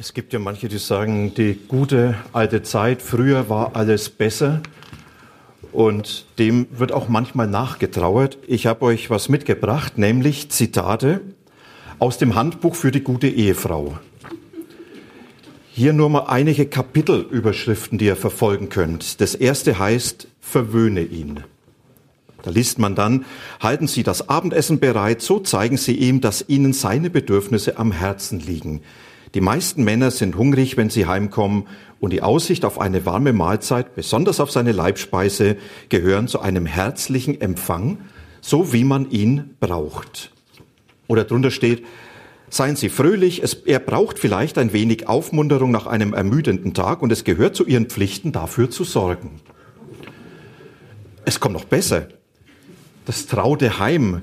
Es gibt ja manche, die sagen, die gute alte Zeit, früher war alles besser. Und dem wird auch manchmal nachgetrauert. Ich habe euch was mitgebracht, nämlich Zitate aus dem Handbuch für die gute Ehefrau. Hier nur mal einige Kapitelüberschriften, die ihr verfolgen könnt. Das erste heißt, verwöhne ihn. Da liest man dann, halten Sie das Abendessen bereit, so zeigen Sie ihm, dass Ihnen seine Bedürfnisse am Herzen liegen. Die meisten Männer sind hungrig, wenn sie heimkommen, und die Aussicht auf eine warme Mahlzeit, besonders auf seine Leibspeise, gehören zu einem herzlichen Empfang, so wie man ihn braucht. Oder drunter steht, seien Sie fröhlich, es, er braucht vielleicht ein wenig Aufmunterung nach einem ermüdenden Tag und es gehört zu Ihren Pflichten, dafür zu sorgen. Es kommt noch besser. Das traute Heim.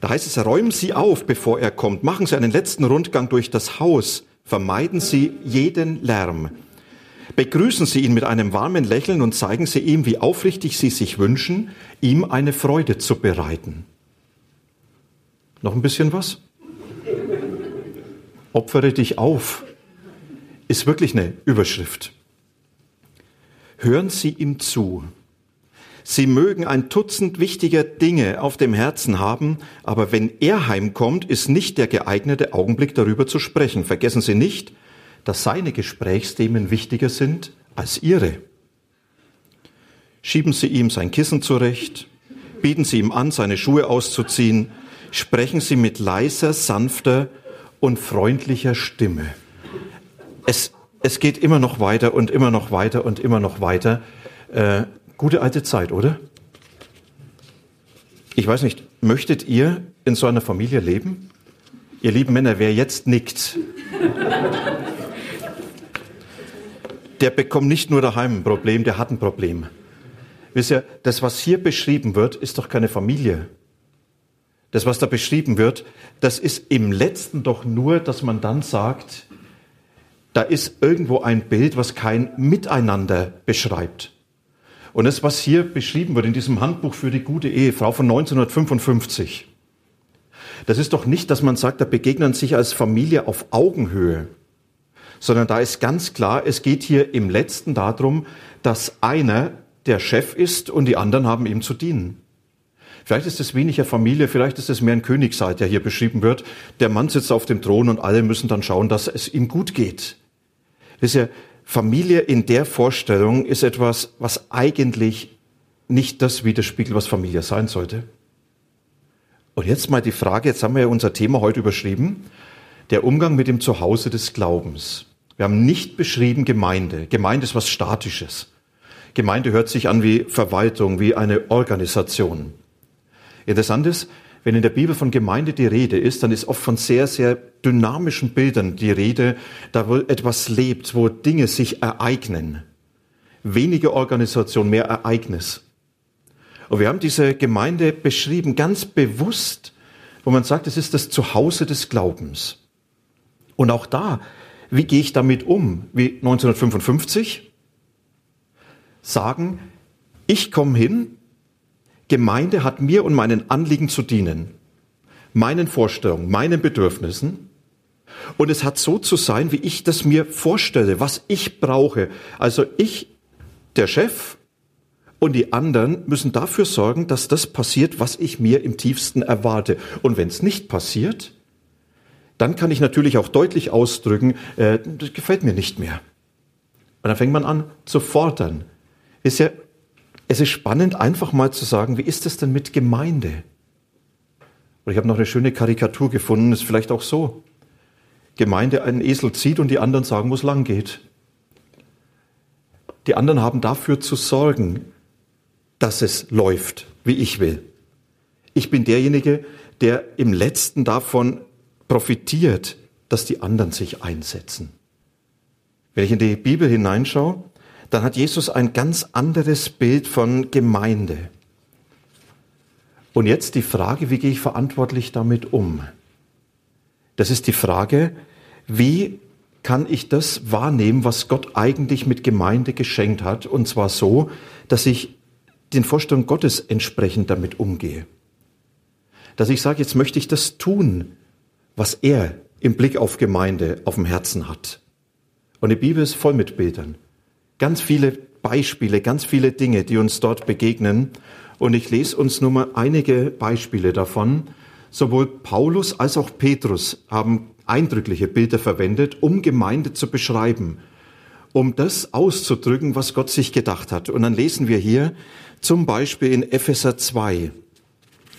Da heißt es, räumen Sie auf, bevor er kommt. Machen Sie einen letzten Rundgang durch das Haus. Vermeiden Sie jeden Lärm. Begrüßen Sie ihn mit einem warmen Lächeln und zeigen Sie ihm, wie aufrichtig Sie sich wünschen, ihm eine Freude zu bereiten. Noch ein bisschen was? Opfere dich auf ist wirklich eine Überschrift. Hören Sie ihm zu. Sie mögen ein Dutzend wichtiger Dinge auf dem Herzen haben, aber wenn er heimkommt, ist nicht der geeignete Augenblick darüber zu sprechen. Vergessen Sie nicht, dass seine Gesprächsthemen wichtiger sind als Ihre. Schieben Sie ihm sein Kissen zurecht, bieten Sie ihm an, seine Schuhe auszuziehen, sprechen Sie mit leiser, sanfter und freundlicher Stimme. Es, es geht immer noch weiter und immer noch weiter und immer noch weiter. Äh, Gute alte Zeit, oder? Ich weiß nicht, möchtet ihr in so einer Familie leben? Ihr lieben Männer, wer jetzt nickt, der bekommt nicht nur daheim ein Problem, der hat ein Problem. Wisst ihr, das, was hier beschrieben wird, ist doch keine Familie. Das, was da beschrieben wird, das ist im letzten doch nur, dass man dann sagt, da ist irgendwo ein Bild, was kein Miteinander beschreibt. Und das, was hier beschrieben wird in diesem Handbuch für die gute Ehefrau von 1955, das ist doch nicht, dass man sagt, da begegnen sich als Familie auf Augenhöhe, sondern da ist ganz klar, es geht hier im letzten darum, dass einer der Chef ist und die anderen haben ihm zu dienen. Vielleicht ist es weniger Familie, vielleicht ist es mehr ein Königsseid, der hier beschrieben wird. Der Mann sitzt auf dem Thron und alle müssen dann schauen, dass es ihm gut geht. Wisst ihr, Familie in der Vorstellung ist etwas, was eigentlich nicht das widerspiegelt, was Familie sein sollte. Und jetzt mal die Frage, jetzt haben wir ja unser Thema heute überschrieben, der Umgang mit dem Zuhause des Glaubens. Wir haben nicht beschrieben Gemeinde. Gemeinde ist was Statisches. Gemeinde hört sich an wie Verwaltung, wie eine Organisation. Interessant ist, wenn in der Bibel von Gemeinde die Rede ist, dann ist oft von sehr, sehr dynamischen Bildern die Rede, da wo etwas lebt, wo Dinge sich ereignen. Weniger Organisation, mehr Ereignis. Und wir haben diese Gemeinde beschrieben, ganz bewusst, wo man sagt, es ist das Zuhause des Glaubens. Und auch da, wie gehe ich damit um? Wie 1955? Sagen, ich komme hin, Gemeinde hat mir und meinen Anliegen zu dienen, meinen Vorstellungen, meinen Bedürfnissen. Und es hat so zu sein, wie ich das mir vorstelle, was ich brauche. Also ich, der Chef und die anderen müssen dafür sorgen, dass das passiert, was ich mir im tiefsten erwarte. Und wenn es nicht passiert, dann kann ich natürlich auch deutlich ausdrücken, äh, das gefällt mir nicht mehr. Und dann fängt man an zu fordern. Ist ja es ist spannend, einfach mal zu sagen, wie ist es denn mit Gemeinde? Und ich habe noch eine schöne Karikatur gefunden, ist vielleicht auch so. Gemeinde einen Esel zieht und die anderen sagen, wo es lang geht. Die anderen haben dafür zu sorgen, dass es läuft, wie ich will. Ich bin derjenige, der im letzten davon profitiert, dass die anderen sich einsetzen. Wenn ich in die Bibel hineinschaue, dann hat Jesus ein ganz anderes Bild von Gemeinde. Und jetzt die Frage, wie gehe ich verantwortlich damit um? Das ist die Frage, wie kann ich das wahrnehmen, was Gott eigentlich mit Gemeinde geschenkt hat, und zwar so, dass ich den Vorstellungen Gottes entsprechend damit umgehe. Dass ich sage, jetzt möchte ich das tun, was er im Blick auf Gemeinde auf dem Herzen hat. Und die Bibel ist voll mit Bildern. Ganz viele Beispiele, ganz viele Dinge, die uns dort begegnen. Und ich lese uns nur mal einige Beispiele davon. Sowohl Paulus als auch Petrus haben eindrückliche Bilder verwendet, um Gemeinde zu beschreiben, um das auszudrücken, was Gott sich gedacht hat. Und dann lesen wir hier zum Beispiel in Epheser 2,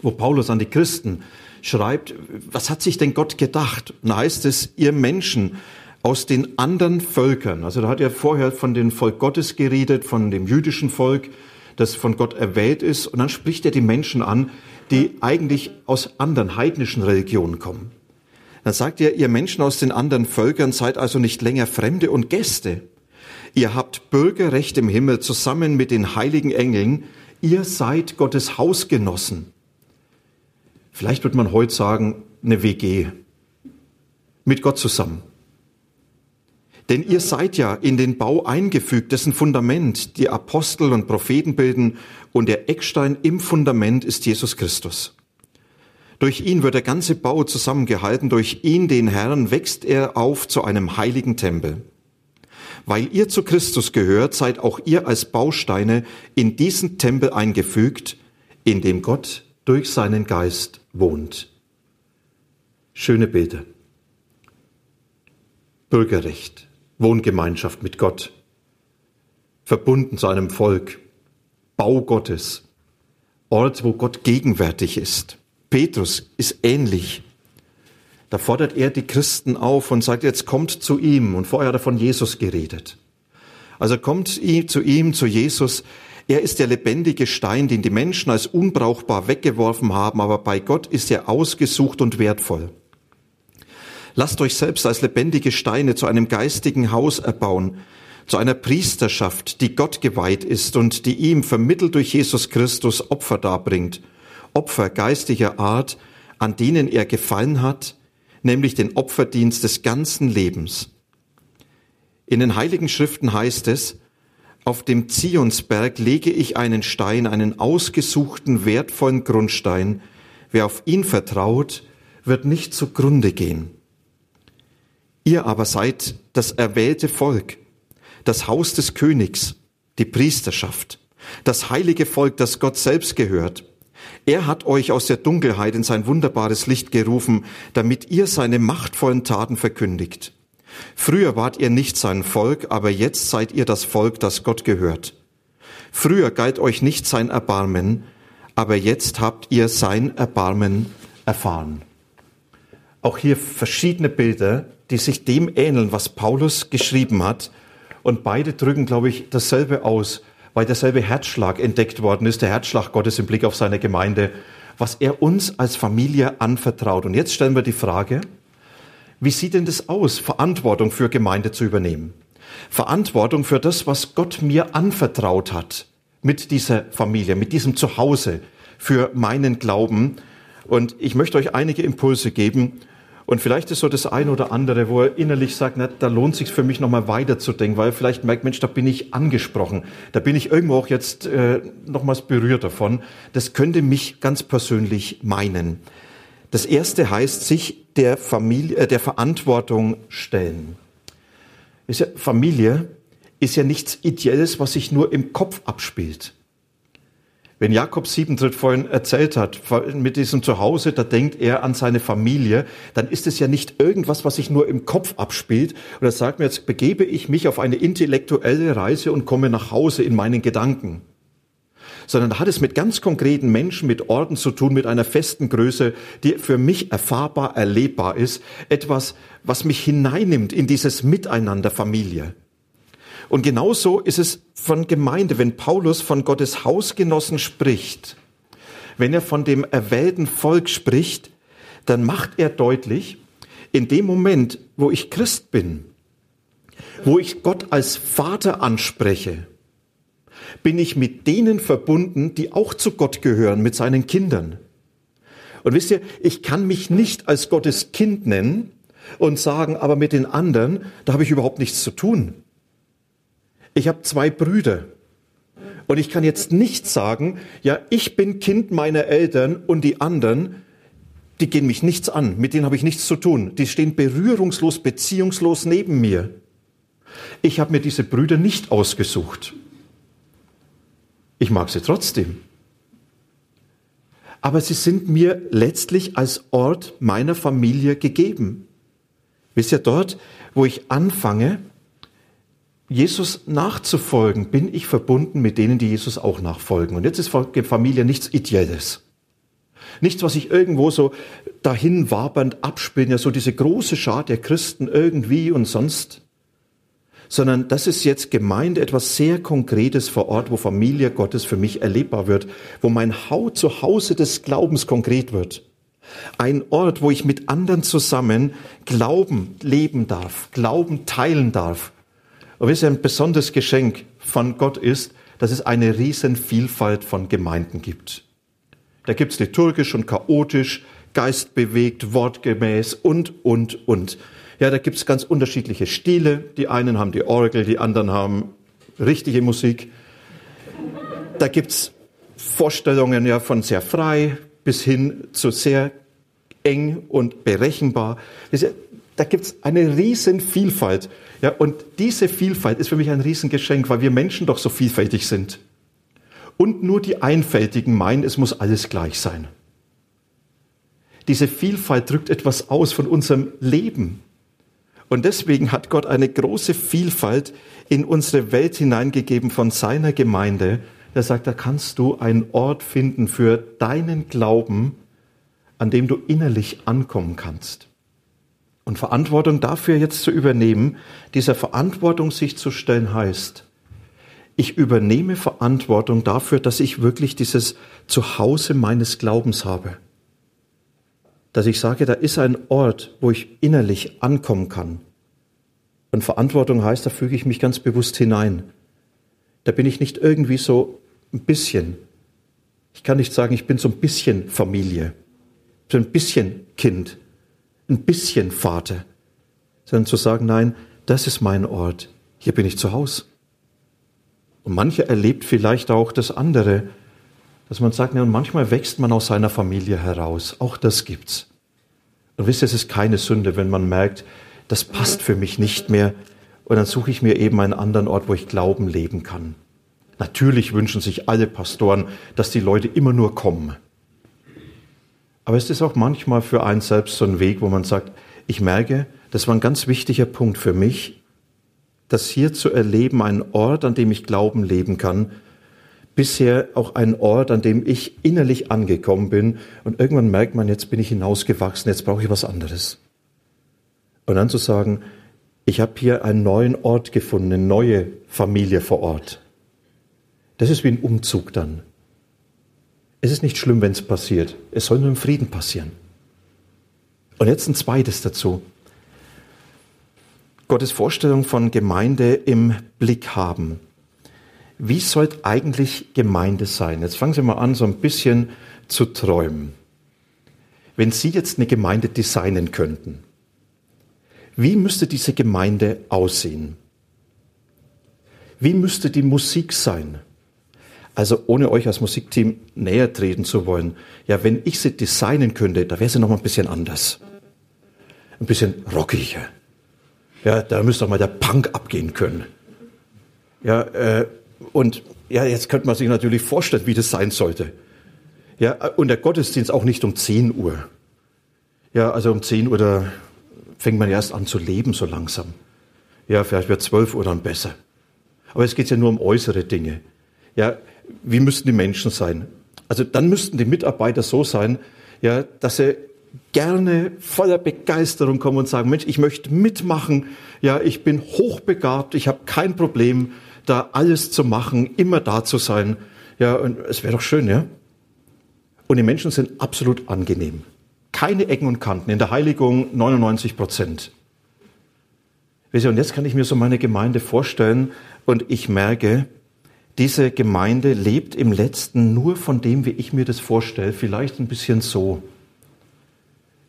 wo Paulus an die Christen schreibt, was hat sich denn Gott gedacht? Und da heißt es, ihr Menschen aus den anderen Völkern, also da hat er vorher von dem Volk Gottes geredet, von dem jüdischen Volk, das von Gott erwählt ist, und dann spricht er die Menschen an, die eigentlich aus anderen heidnischen Religionen kommen. Dann sagt er, ihr Menschen aus den anderen Völkern seid also nicht länger Fremde und Gäste. Ihr habt Bürgerrecht im Himmel zusammen mit den heiligen Engeln. Ihr seid Gottes Hausgenossen. Vielleicht wird man heute sagen, eine WG. Mit Gott zusammen. Denn ihr seid ja in den Bau eingefügt, dessen Fundament die Apostel und Propheten bilden und der Eckstein im Fundament ist Jesus Christus. Durch ihn wird der ganze Bau zusammengehalten, durch ihn, den Herrn, wächst er auf zu einem heiligen Tempel. Weil ihr zu Christus gehört, seid auch ihr als Bausteine in diesen Tempel eingefügt, in dem Gott durch seinen Geist wohnt. Schöne Bilder. Bürgerrecht, Wohngemeinschaft mit Gott, verbunden zu einem Volk, Bau Gottes, Ort, wo Gott gegenwärtig ist. Petrus ist ähnlich. Da fordert er die Christen auf und sagt, jetzt kommt zu ihm. Und vorher hat er von Jesus geredet. Also kommt zu ihm, zu Jesus. Er ist der lebendige Stein, den die Menschen als unbrauchbar weggeworfen haben, aber bei Gott ist er ausgesucht und wertvoll. Lasst euch selbst als lebendige Steine zu einem geistigen Haus erbauen, zu einer Priesterschaft, die Gott geweiht ist und die ihm vermittelt durch Jesus Christus Opfer darbringt. Opfer geistiger Art, an denen er gefallen hat, nämlich den Opferdienst des ganzen Lebens. In den heiligen Schriften heißt es, auf dem Zionsberg lege ich einen Stein, einen ausgesuchten, wertvollen Grundstein. Wer auf ihn vertraut, wird nicht zugrunde gehen. Ihr aber seid das erwählte Volk, das Haus des Königs, die Priesterschaft, das heilige Volk, das Gott selbst gehört. Er hat euch aus der Dunkelheit in sein wunderbares Licht gerufen, damit ihr seine machtvollen Taten verkündigt. Früher wart ihr nicht sein Volk, aber jetzt seid ihr das Volk, das Gott gehört. Früher galt euch nicht sein Erbarmen, aber jetzt habt ihr sein Erbarmen erfahren. Auch hier verschiedene Bilder, die sich dem ähneln, was Paulus geschrieben hat. Und beide drücken, glaube ich, dasselbe aus, weil derselbe Herzschlag entdeckt worden ist, der Herzschlag Gottes im Blick auf seine Gemeinde, was er uns als Familie anvertraut. Und jetzt stellen wir die Frage, wie sieht denn das aus, Verantwortung für Gemeinde zu übernehmen? Verantwortung für das, was Gott mir anvertraut hat mit dieser Familie, mit diesem Zuhause, für meinen Glauben. Und ich möchte euch einige Impulse geben, und vielleicht ist so das eine oder andere, wo er innerlich sagt, na, da lohnt sich für mich nochmal weiterzudenken, weil er vielleicht merkt, Mensch, da bin ich angesprochen, da bin ich irgendwo auch jetzt äh, nochmals berührt davon. Das könnte mich ganz persönlich meinen. Das erste heißt, sich der Familie, äh, der Verantwortung stellen. Ist ja, Familie ist ja nichts Ideelles, was sich nur im Kopf abspielt. Wenn Jakob Siebentritt vorhin erzählt hat, mit diesem Zuhause, da denkt er an seine Familie, dann ist es ja nicht irgendwas, was sich nur im Kopf abspielt. Und er sagt mir, jetzt begebe ich mich auf eine intellektuelle Reise und komme nach Hause in meinen Gedanken. Sondern da hat es mit ganz konkreten Menschen, mit Orten zu tun, mit einer festen Größe, die für mich erfahrbar, erlebbar ist. Etwas, was mich hineinnimmt in dieses Miteinander Familie. Und genauso ist es von Gemeinde, wenn Paulus von Gottes Hausgenossen spricht, wenn er von dem erwählten Volk spricht, dann macht er deutlich, in dem Moment, wo ich Christ bin, wo ich Gott als Vater anspreche, bin ich mit denen verbunden, die auch zu Gott gehören, mit seinen Kindern. Und wisst ihr, ich kann mich nicht als Gottes Kind nennen und sagen, aber mit den anderen, da habe ich überhaupt nichts zu tun. Ich habe zwei Brüder. Und ich kann jetzt nicht sagen, ja, ich bin Kind meiner Eltern und die anderen, die gehen mich nichts an, mit denen habe ich nichts zu tun. Die stehen berührungslos, beziehungslos neben mir. Ich habe mir diese Brüder nicht ausgesucht. Ich mag sie trotzdem. Aber sie sind mir letztlich als Ort meiner Familie gegeben. Wisst ihr, dort, wo ich anfange, Jesus nachzufolgen, bin ich verbunden mit denen, die Jesus auch nachfolgen. Und jetzt ist Familie nichts Ideelles. Nichts, was ich irgendwo so dahin wabernd abspinne, ja so diese große Schar der Christen irgendwie und sonst, sondern das ist jetzt Gemeinde, etwas sehr Konkretes vor Ort, wo Familie Gottes für mich erlebbar wird, wo mein Zuhause des Glaubens konkret wird. Ein Ort, wo ich mit anderen zusammen Glauben leben darf, Glauben teilen darf. Und wisst ihr, ein besonderes Geschenk von Gott ist, dass es eine riesen Vielfalt von Gemeinden gibt. Da gibt's liturgisch und chaotisch, geistbewegt, wortgemäß und, und, und. Ja, da gibt's ganz unterschiedliche Stile. Die einen haben die Orgel, die anderen haben richtige Musik. Da gibt's Vorstellungen ja von sehr frei bis hin zu sehr eng und berechenbar. Da gibt's eine riesen Vielfalt. Ja, und diese Vielfalt ist für mich ein Riesengeschenk, weil wir Menschen doch so vielfältig sind. Und nur die Einfältigen meinen, es muss alles gleich sein. Diese Vielfalt drückt etwas aus von unserem Leben. Und deswegen hat Gott eine große Vielfalt in unsere Welt hineingegeben von seiner Gemeinde. Er sagt, da kannst du einen Ort finden für deinen Glauben, an dem du innerlich ankommen kannst. Und Verantwortung dafür jetzt zu übernehmen, dieser Verantwortung sich zu stellen heißt, ich übernehme Verantwortung dafür, dass ich wirklich dieses Zuhause meines Glaubens habe. Dass ich sage, da ist ein Ort, wo ich innerlich ankommen kann. Und Verantwortung heißt, da füge ich mich ganz bewusst hinein. Da bin ich nicht irgendwie so ein bisschen. Ich kann nicht sagen, ich bin so ein bisschen Familie, so ein bisschen Kind, ein bisschen Vater, sondern zu sagen, nein, das ist mein Ort, hier bin ich zu Hause. Und manche erlebt vielleicht auch das andere, dass man sagt, ja, manchmal wächst man aus seiner Familie heraus. Auch das gibt's. Und wisst ihr, es ist keine Sünde, wenn man merkt, das passt für mich nicht mehr. Und dann suche ich mir eben einen anderen Ort, wo ich Glauben leben kann. Natürlich wünschen sich alle Pastoren, dass die Leute immer nur kommen. Aber es ist auch manchmal für einen selbst so ein Weg, wo man sagt, ich merke, das war ein ganz wichtiger Punkt für mich, das hier zu erleben, ein Ort, an dem ich Glauben leben kann, bisher auch ein Ort, an dem ich innerlich angekommen bin und irgendwann merkt man, jetzt bin ich hinausgewachsen, jetzt brauche ich was anderes. Und dann zu sagen, ich habe hier einen neuen Ort gefunden, eine neue Familie vor Ort. Das ist wie ein Umzug dann. Es ist nicht schlimm, wenn es passiert. Es soll nur im Frieden passieren. Und jetzt ein zweites dazu. Gottes Vorstellung von Gemeinde im Blick haben. Wie sollte eigentlich Gemeinde sein? Jetzt fangen Sie mal an, so ein bisschen zu träumen. Wenn Sie jetzt eine Gemeinde designen könnten, wie müsste diese Gemeinde aussehen? Wie müsste die Musik sein? Also ohne euch als Musikteam näher treten zu wollen. Ja, wenn ich sie designen könnte, da wäre sie noch mal ein bisschen anders. Ein bisschen rockiger ja, da müsste doch mal der Punk abgehen können. Ja, äh, und ja, jetzt könnte man sich natürlich vorstellen, wie das sein sollte. Ja, und der Gottesdienst auch nicht um 10 Uhr. Ja, also um 10 Uhr, da fängt man erst an zu leben so langsam. Ja, vielleicht wird 12 Uhr dann besser. Aber es geht ja nur um äußere Dinge. Ja, wie müssten die Menschen sein? Also dann müssten die Mitarbeiter so sein, ja, dass sie gerne voller Begeisterung kommen und sagen, Mensch, ich möchte mitmachen, ja, ich bin hochbegabt, ich habe kein Problem, da alles zu machen, immer da zu sein. Ja, und es wäre doch schön, ja? Und die Menschen sind absolut angenehm. Keine Ecken und Kanten. In der Heiligung 99 Prozent. Und jetzt kann ich mir so meine Gemeinde vorstellen und ich merke, diese Gemeinde lebt im letzten nur von dem, wie ich mir das vorstelle, vielleicht ein bisschen so.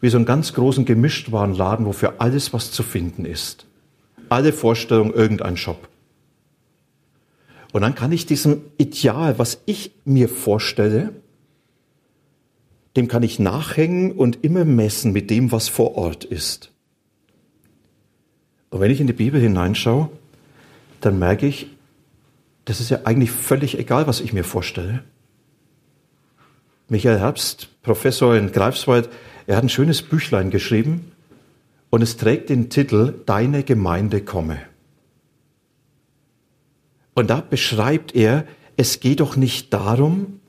Wie so einen ganz großen Gemischtwarenladen, wo für alles was zu finden ist. Alle Vorstellungen irgendein Shop. Und dann kann ich diesem Ideal, was ich mir vorstelle, dem kann ich nachhängen und immer messen mit dem, was vor Ort ist. Und wenn ich in die Bibel hineinschaue, dann merke ich, das ist ja eigentlich völlig egal, was ich mir vorstelle. Michael Herbst, Professor in Greifswald, er hat ein schönes Büchlein geschrieben und es trägt den Titel Deine Gemeinde komme. Und da beschreibt er, es geht doch nicht darum,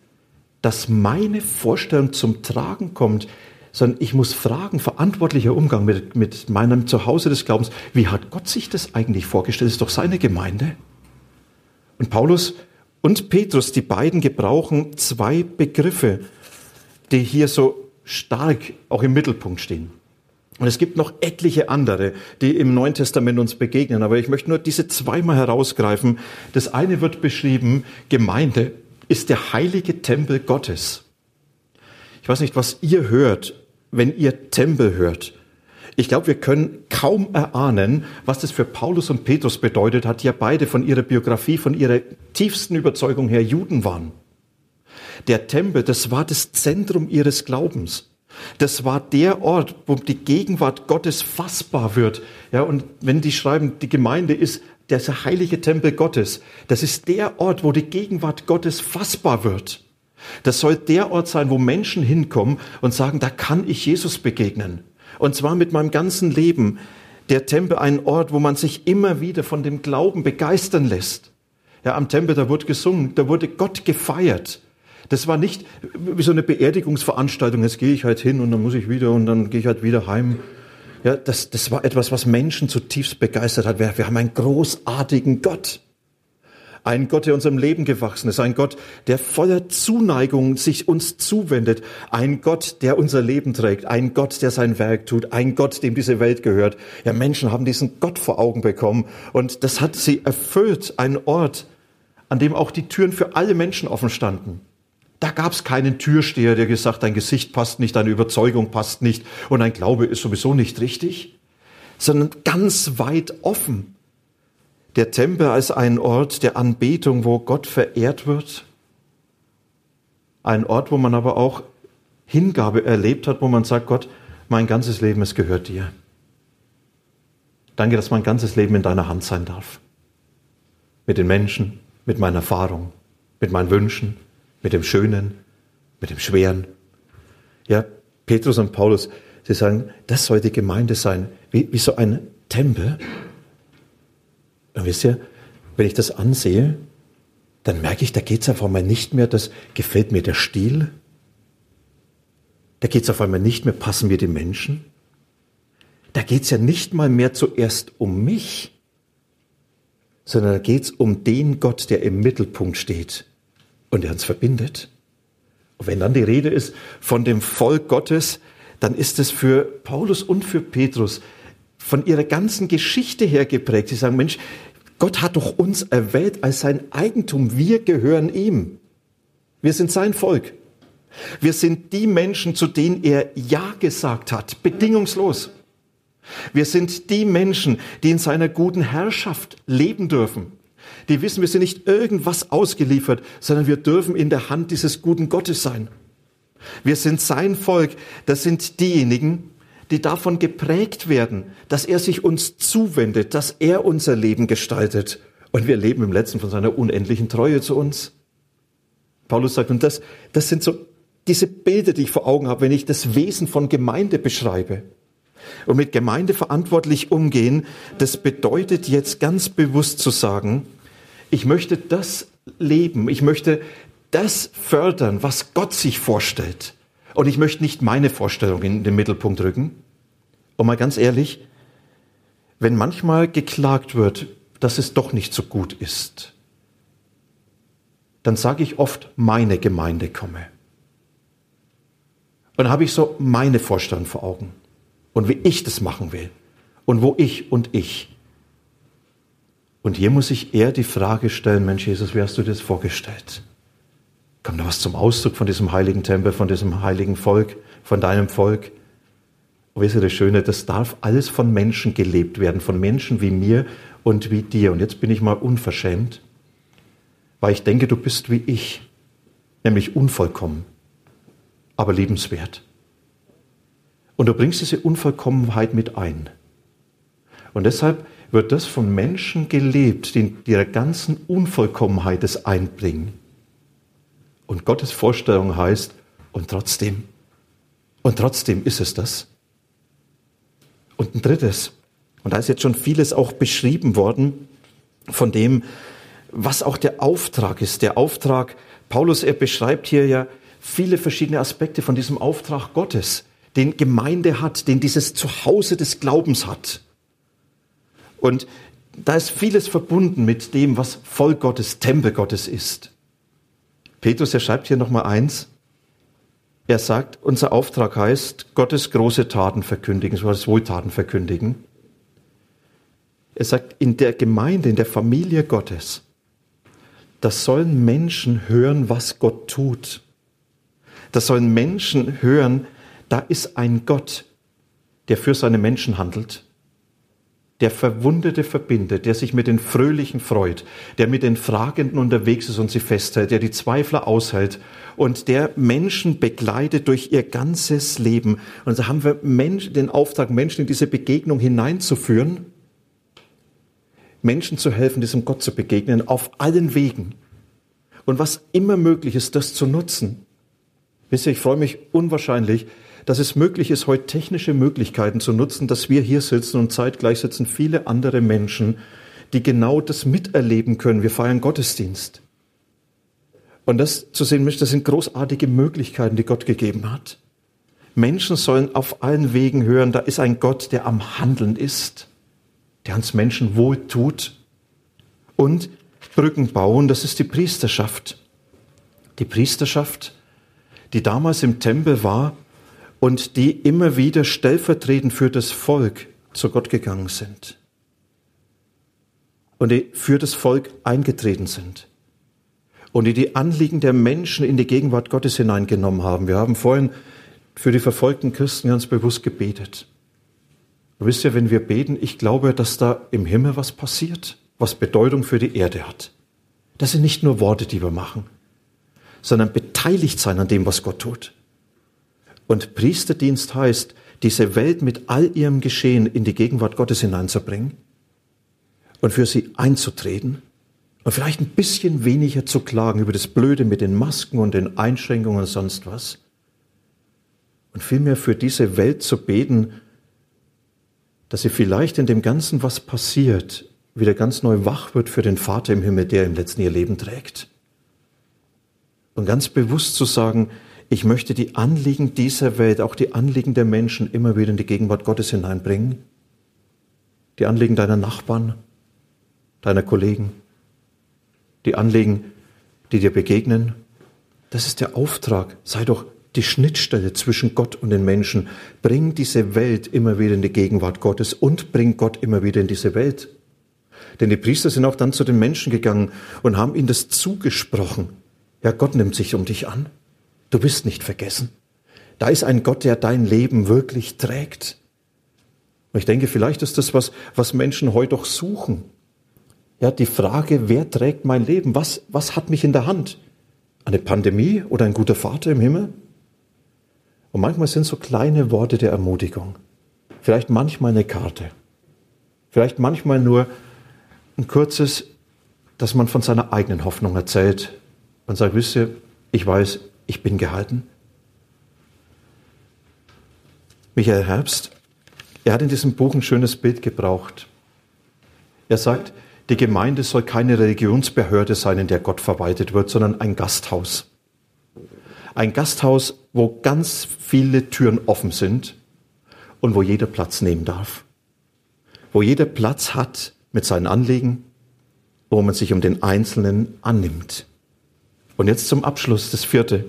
dass meine Vorstellung zum Tragen kommt, sondern ich muss fragen, verantwortlicher Umgang mit, mit meinem Zuhause des Glaubens, wie hat Gott sich das eigentlich vorgestellt? Das ist doch seine Gemeinde. Und Paulus und Petrus, die beiden gebrauchen zwei Begriffe, die hier so stark auch im Mittelpunkt stehen. Und es gibt noch etliche andere, die im Neuen Testament uns begegnen, aber ich möchte nur diese zweimal herausgreifen. Das eine wird beschrieben, Gemeinde ist der heilige Tempel Gottes. Ich weiß nicht, was ihr hört, wenn ihr Tempel hört. Ich glaube, wir können kaum erahnen, was das für Paulus und Petrus bedeutet hat, die ja beide von ihrer Biografie, von ihrer tiefsten Überzeugung her Juden waren. Der Tempel, das war das Zentrum ihres Glaubens. Das war der Ort, wo die Gegenwart Gottes fassbar wird. Ja, und wenn die schreiben, die Gemeinde ist der heilige Tempel Gottes, das ist der Ort, wo die Gegenwart Gottes fassbar wird. Das soll der Ort sein, wo Menschen hinkommen und sagen, da kann ich Jesus begegnen. Und zwar mit meinem ganzen Leben. Der Tempel ein Ort, wo man sich immer wieder von dem Glauben begeistern lässt. Ja, am Tempel, da wurde gesungen, da wurde Gott gefeiert. Das war nicht wie so eine Beerdigungsveranstaltung, jetzt gehe ich halt hin und dann muss ich wieder und dann gehe ich halt wieder heim. Ja, das, das war etwas, was Menschen zutiefst begeistert hat. Wir, wir haben einen großartigen Gott. Ein Gott, der unserem Leben gewachsen ist. Ein Gott, der voller Zuneigung sich uns zuwendet. Ein Gott, der unser Leben trägt. Ein Gott, der sein Werk tut. Ein Gott, dem diese Welt gehört. Ja, Menschen haben diesen Gott vor Augen bekommen. Und das hat sie erfüllt. Ein Ort, an dem auch die Türen für alle Menschen offen standen. Da gab es keinen Türsteher, der gesagt, dein Gesicht passt nicht, deine Überzeugung passt nicht und dein Glaube ist sowieso nicht richtig, sondern ganz weit offen. Der Tempel als ein Ort der Anbetung, wo Gott verehrt wird. Ein Ort, wo man aber auch Hingabe erlebt hat, wo man sagt, Gott, mein ganzes Leben, es gehört dir. Danke, dass mein ganzes Leben in deiner Hand sein darf. Mit den Menschen, mit meiner Erfahrung, mit meinen Wünschen, mit dem Schönen, mit dem Schweren. Ja, Petrus und Paulus, sie sagen, das soll die Gemeinde sein, wie, wie so ein Tempel. Und wisst ihr, wenn ich das ansehe, dann merke ich, da geht es auf einmal nicht mehr, das gefällt mir der Stil. Da geht es auf einmal nicht mehr, passen mir die Menschen. Da geht es ja nicht mal mehr zuerst um mich, sondern da geht es um den Gott, der im Mittelpunkt steht und der uns verbindet. Und wenn dann die Rede ist von dem Volk Gottes, dann ist es für Paulus und für Petrus von ihrer ganzen Geschichte her geprägt. Sie sagen, Mensch, Gott hat doch uns erwählt als sein Eigentum. Wir gehören ihm. Wir sind sein Volk. Wir sind die Menschen, zu denen er Ja gesagt hat, bedingungslos. Wir sind die Menschen, die in seiner guten Herrschaft leben dürfen die wissen, wir sind nicht irgendwas ausgeliefert, sondern wir dürfen in der Hand dieses guten Gottes sein. Wir sind sein Volk. Das sind diejenigen, die davon geprägt werden, dass er sich uns zuwendet, dass er unser Leben gestaltet. Und wir leben im Letzten von seiner unendlichen Treue zu uns. Paulus sagt, und das, das sind so diese Bilder, die ich vor Augen habe, wenn ich das Wesen von Gemeinde beschreibe. Und mit Gemeinde verantwortlich umgehen, das bedeutet jetzt ganz bewusst zu sagen, ich möchte das leben. Ich möchte das fördern, was Gott sich vorstellt. Und ich möchte nicht meine Vorstellung in den Mittelpunkt rücken. Und mal ganz ehrlich, wenn manchmal geklagt wird, dass es doch nicht so gut ist, dann sage ich oft, meine Gemeinde komme. Und dann habe ich so meine Vorstellung vor Augen und wie ich das machen will und wo ich und ich Und hier muss ich eher die Frage stellen, Mensch Jesus, wie hast du dir das vorgestellt? Kommt da was zum Ausdruck von diesem heiligen Tempel, von diesem heiligen Volk, von deinem Volk? Und wisst ihr das Schöne, das darf alles von Menschen gelebt werden, von Menschen wie mir und wie dir. Und jetzt bin ich mal unverschämt, weil ich denke, du bist wie ich, nämlich unvollkommen, aber liebenswert. Und du bringst diese Unvollkommenheit mit ein. Und deshalb wird das von Menschen gelebt, die in ihrer ganzen Unvollkommenheit es einbringen. Und Gottes Vorstellung heißt, und trotzdem, und trotzdem ist es das. Und ein drittes, und da ist jetzt schon vieles auch beschrieben worden von dem, was auch der Auftrag ist. Der Auftrag, Paulus, er beschreibt hier ja viele verschiedene Aspekte von diesem Auftrag Gottes, den Gemeinde hat, den dieses Zuhause des Glaubens hat. Und da ist vieles verbunden mit dem, was Volk Gottes, Tempel Gottes ist. Petrus, er schreibt hier nochmal eins. Er sagt, unser Auftrag heißt, Gottes große Taten verkündigen, so heißt Wohltaten verkündigen. Er sagt, in der Gemeinde, in der Familie Gottes, das sollen Menschen hören, was Gott tut. Das sollen Menschen hören, da ist ein Gott, der für seine Menschen handelt der Verwundete verbindet, der sich mit den Fröhlichen freut, der mit den Fragenden unterwegs ist und sie festhält, der die Zweifler aushält und der Menschen begleitet durch ihr ganzes Leben. Und so haben wir Menschen, den Auftrag, Menschen in diese Begegnung hineinzuführen, Menschen zu helfen, diesem Gott zu begegnen, auf allen Wegen. Und was immer möglich ist, das zu nutzen. Wisst ihr, ich freue mich unwahrscheinlich, dass es möglich ist, heute technische Möglichkeiten zu nutzen, dass wir hier sitzen und zeitgleich sitzen viele andere Menschen, die genau das miterleben können. Wir feiern Gottesdienst. Und das zu sehen, das sind großartige Möglichkeiten, die Gott gegeben hat. Menschen sollen auf allen Wegen hören, da ist ein Gott, der am Handeln ist, der uns Menschen wohl tut. Und Brücken bauen, das ist die Priesterschaft. Die Priesterschaft, die damals im Tempel war, und die immer wieder stellvertretend für das Volk zu Gott gegangen sind und die für das Volk eingetreten sind und die die Anliegen der Menschen in die Gegenwart Gottes hineingenommen haben. Wir haben vorhin für die verfolgten Christen ganz bewusst gebetet. Du wisst ja, wenn wir beten, ich glaube, dass da im Himmel was passiert, was Bedeutung für die Erde hat. Das sind nicht nur Worte, die wir machen, sondern beteiligt sein an dem, was Gott tut. Und Priesterdienst heißt, diese Welt mit all ihrem Geschehen in die Gegenwart Gottes hineinzubringen und für sie einzutreten und vielleicht ein bisschen weniger zu klagen über das Blöde mit den Masken und den Einschränkungen und sonst was. Und vielmehr für diese Welt zu beten, dass sie vielleicht in dem Ganzen, was passiert, wieder ganz neu wach wird für den Vater im Himmel, der im letzten ihr Leben trägt. Und ganz bewusst zu sagen, ich möchte die Anliegen dieser Welt, auch die Anliegen der Menschen immer wieder in die Gegenwart Gottes hineinbringen. Die Anliegen deiner Nachbarn, deiner Kollegen, die Anliegen, die dir begegnen. Das ist der Auftrag. Sei doch die Schnittstelle zwischen Gott und den Menschen. Bring diese Welt immer wieder in die Gegenwart Gottes und bring Gott immer wieder in diese Welt. Denn die Priester sind auch dann zu den Menschen gegangen und haben ihnen das zugesprochen. Ja, Gott nimmt sich um dich an. Du bist nicht vergessen. Da ist ein Gott, der dein Leben wirklich trägt. Und ich denke, vielleicht ist das was, was Menschen heute doch suchen. Ja, die Frage, wer trägt mein Leben? Was, was hat mich in der Hand? Eine Pandemie oder ein guter Vater im Himmel? Und manchmal sind so kleine Worte der Ermutigung. Vielleicht manchmal eine Karte. Vielleicht manchmal nur ein kurzes, dass man von seiner eigenen Hoffnung erzählt und sagt, wisst ihr, ich weiß, ich bin gehalten? Michael Herbst, er hat in diesem Buch ein schönes Bild gebraucht. Er sagt, die Gemeinde soll keine Religionsbehörde sein, in der Gott verwaltet wird, sondern ein Gasthaus. Ein Gasthaus, wo ganz viele Türen offen sind und wo jeder Platz nehmen darf. Wo jeder Platz hat mit seinen Anliegen, wo man sich um den Einzelnen annimmt. Und jetzt zum Abschluss das vierte.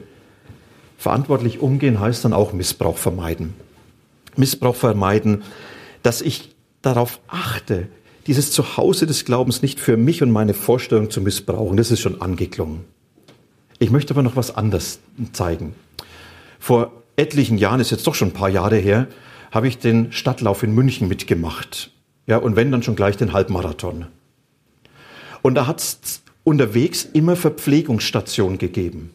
Verantwortlich umgehen heißt dann auch Missbrauch vermeiden. Missbrauch vermeiden, dass ich darauf achte, dieses Zuhause des Glaubens nicht für mich und meine Vorstellung zu missbrauchen. Das ist schon angeklungen. Ich möchte aber noch was anderes zeigen. Vor etlichen Jahren, ist jetzt doch schon ein paar Jahre her, habe ich den Stadtlauf in München mitgemacht. Ja, und wenn dann schon gleich den Halbmarathon. Und da hat es unterwegs immer Verpflegungsstationen gegeben.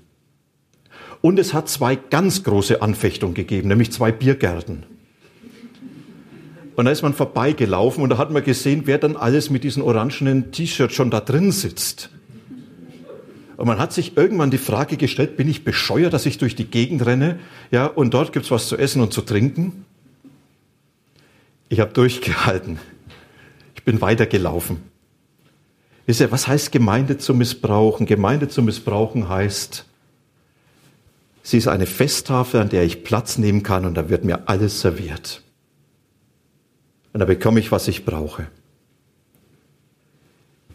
Und es hat zwei ganz große Anfechtungen gegeben, nämlich zwei Biergärten. Und da ist man vorbeigelaufen und da hat man gesehen, wer dann alles mit diesen orangenen T-Shirts schon da drin sitzt. Und man hat sich irgendwann die Frage gestellt, bin ich bescheuert, dass ich durch die Gegend renne, ja, und dort gibt's was zu essen und zu trinken? Ich habe durchgehalten. Ich bin weitergelaufen. Wisst ihr, was heißt Gemeinde zu missbrauchen? Gemeinde zu missbrauchen heißt, sie ist eine Festtafel, an der ich Platz nehmen kann und da wird mir alles serviert. Und da bekomme ich, was ich brauche.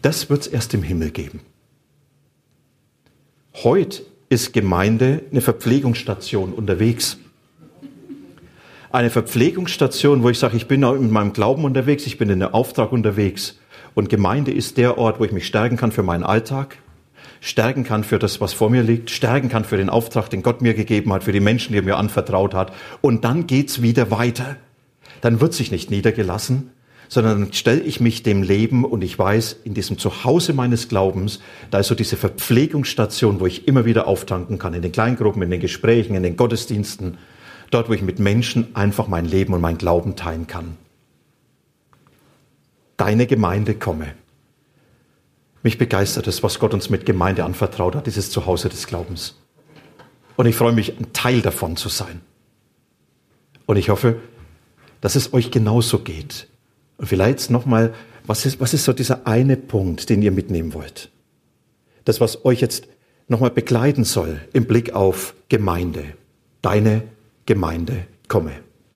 Das wird es erst im Himmel geben. Heute ist Gemeinde eine Verpflegungsstation unterwegs. Eine Verpflegungsstation, wo ich sage, ich bin in meinem Glauben unterwegs, ich bin in einem Auftrag unterwegs. Und Gemeinde ist der Ort, wo ich mich stärken kann für meinen Alltag, stärken kann für das, was vor mir liegt, stärken kann für den Auftrag, den Gott mir gegeben hat, für die Menschen, die er mir anvertraut hat. Und dann geht's wieder weiter. Dann wird sich nicht niedergelassen, sondern dann stelle ich mich dem Leben und ich weiß, in diesem Zuhause meines Glaubens, da ist so diese Verpflegungsstation, wo ich immer wieder auftanken kann, in den Kleingruppen, in den Gesprächen, in den Gottesdiensten, dort, wo ich mit Menschen einfach mein Leben und mein Glauben teilen kann. Deine Gemeinde komme. Mich begeistert es, was Gott uns mit Gemeinde anvertraut hat, dieses Zuhause des Glaubens. Und ich freue mich, ein Teil davon zu sein. Und ich hoffe, dass es euch genauso geht. Und vielleicht nochmal, was ist, was ist so dieser eine Punkt, den ihr mitnehmen wollt? Das, was euch jetzt nochmal begleiten soll im Blick auf Gemeinde. Deine Gemeinde komme.